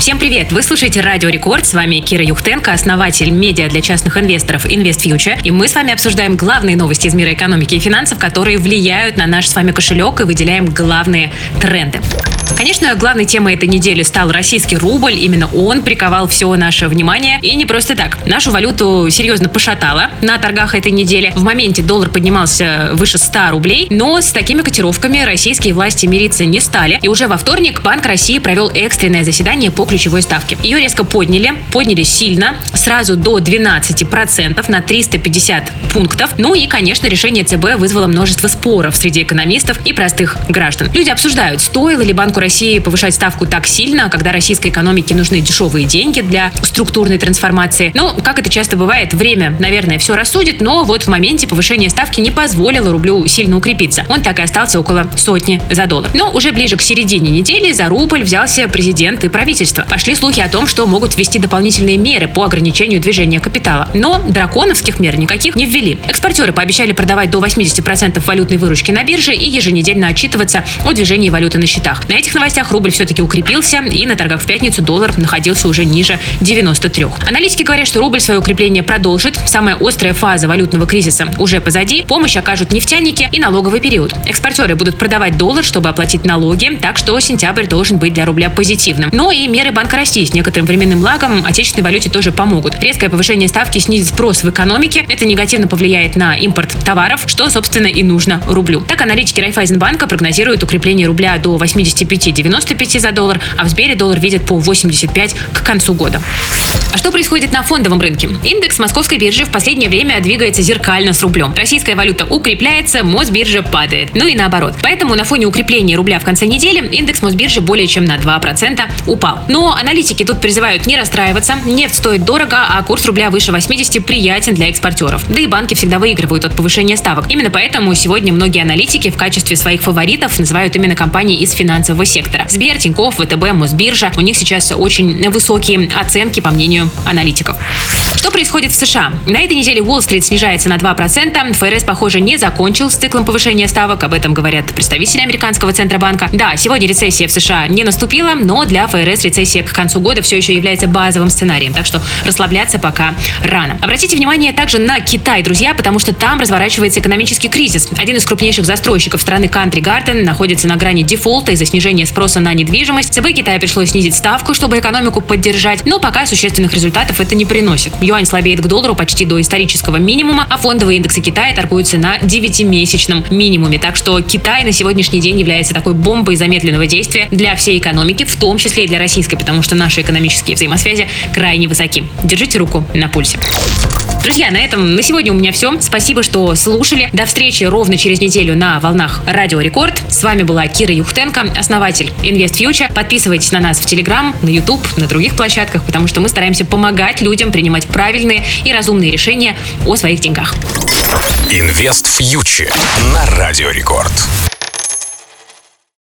Всем привет! Вы слушаете Радио Рекорд. С вами Кира Юхтенко, основатель медиа для частных инвесторов Invest Future. И мы с вами обсуждаем главные новости из мира экономики и финансов, которые влияют на наш с вами кошелек и выделяем главные тренды. Конечно, главной темой этой недели стал российский рубль. Именно он приковал все наше внимание. И не просто так. Нашу валюту серьезно пошатало на торгах этой недели. В моменте доллар поднимался выше 100 рублей, но с такими котировками российские власти мириться не стали. И уже во вторник Банк России провел экстренное заседание по ключевой ставке. Ее резко подняли, подняли сильно, сразу до 12% на 350 пунктов. Ну и, конечно, решение ЦБ вызвало множество споров среди экономистов и простых граждан. Люди обсуждают, стоило ли Банку России повышать ставку так сильно, когда российской экономике нужны дешевые деньги для структурной трансформации. Ну, как это часто бывает, время, наверное, все рассудит, но вот в моменте повышение ставки не позволило рублю сильно укрепиться. Он так и остался около сотни за доллар. Но уже ближе к середине недели за рубль взялся президент и правительство правительства. Пошли слухи о том, что могут ввести дополнительные меры по ограничению движения капитала. Но драконовских мер никаких не ввели. Экспортеры пообещали продавать до 80% валютной выручки на бирже и еженедельно отчитываться о движении валюты на счетах. На этих новостях рубль все-таки укрепился, и на торгах в пятницу доллар находился уже ниже 93. Аналитики говорят, что рубль свое укрепление продолжит. Самая острая фаза валютного кризиса уже позади. Помощь окажут нефтяники и налоговый период. Экспортеры будут продавать доллар, чтобы оплатить налоги, так что сентябрь должен быть для рубля позитивным. Но и меры Банка России с некоторым временным лагом отечественной валюте тоже помогут. Резкое повышение ставки снизит спрос в экономике. Это негативно повлияет на импорт товаров, что, собственно, и нужно рублю. Так, аналитики Райфайзенбанка прогнозируют укрепление рубля до 85-95 за доллар, а в Сбере доллар видят по 85 к концу года. А что происходит на фондовом рынке? Индекс московской биржи в последнее время двигается зеркально с рублем. Российская валюта укрепляется, Мосбиржа падает. Ну и наоборот. Поэтому на фоне укрепления рубля в конце недели индекс Мосбиржи более чем на 2% упал. Но аналитики тут призывают не расстраиваться. Нефть стоит дорого, а курс рубля выше 80 приятен для экспортеров. Да и банки всегда выигрывают от повышения ставок. Именно поэтому сегодня многие аналитики в качестве своих фаворитов называют именно компании из финансового сектора. Сбер, Тинькофф, ВТБ, Мосбиржа. У них сейчас очень высокие оценки, по мнению аналитиков. Что происходит в США? На этой неделе Уолл-стрит снижается на 2%. ФРС, похоже, не закончил с циклом повышения ставок. Об этом говорят представители американского Центробанка. Да, сегодня рецессия в США не наступила, но для ФРС рецессия к концу года все еще является базовым сценарием, так что расслабляться пока рано. Обратите внимание также на Китай, друзья, потому что там разворачивается экономический кризис. Один из крупнейших застройщиков страны Country Garden находится на грани дефолта из-за снижения спроса на недвижимость. ЦБ Китая пришлось снизить ставку, чтобы экономику поддержать, но пока существенных результатов это не приносит. Юань слабеет к доллару почти до исторического минимума, а фондовые индексы Китая торгуются на 9-месячном минимуме. Так что Китай на сегодняшний день является такой бомбой замедленного действия для всей экономики, в том числе и для российской, потому что наши экономические взаимосвязи крайне высоки. Держите руку на пульсе. Друзья, на этом на сегодня у меня все. Спасибо, что слушали. До встречи ровно через неделю на волнах Радио Рекорд. С вами была Кира Юхтенко, основатель Invest Future. Подписывайтесь на нас в Телеграм, на YouTube, на других площадках, потому что мы стараемся помогать людям принимать правильные и разумные решения о своих деньгах. Инвест Фьючер на Радио Рекорд.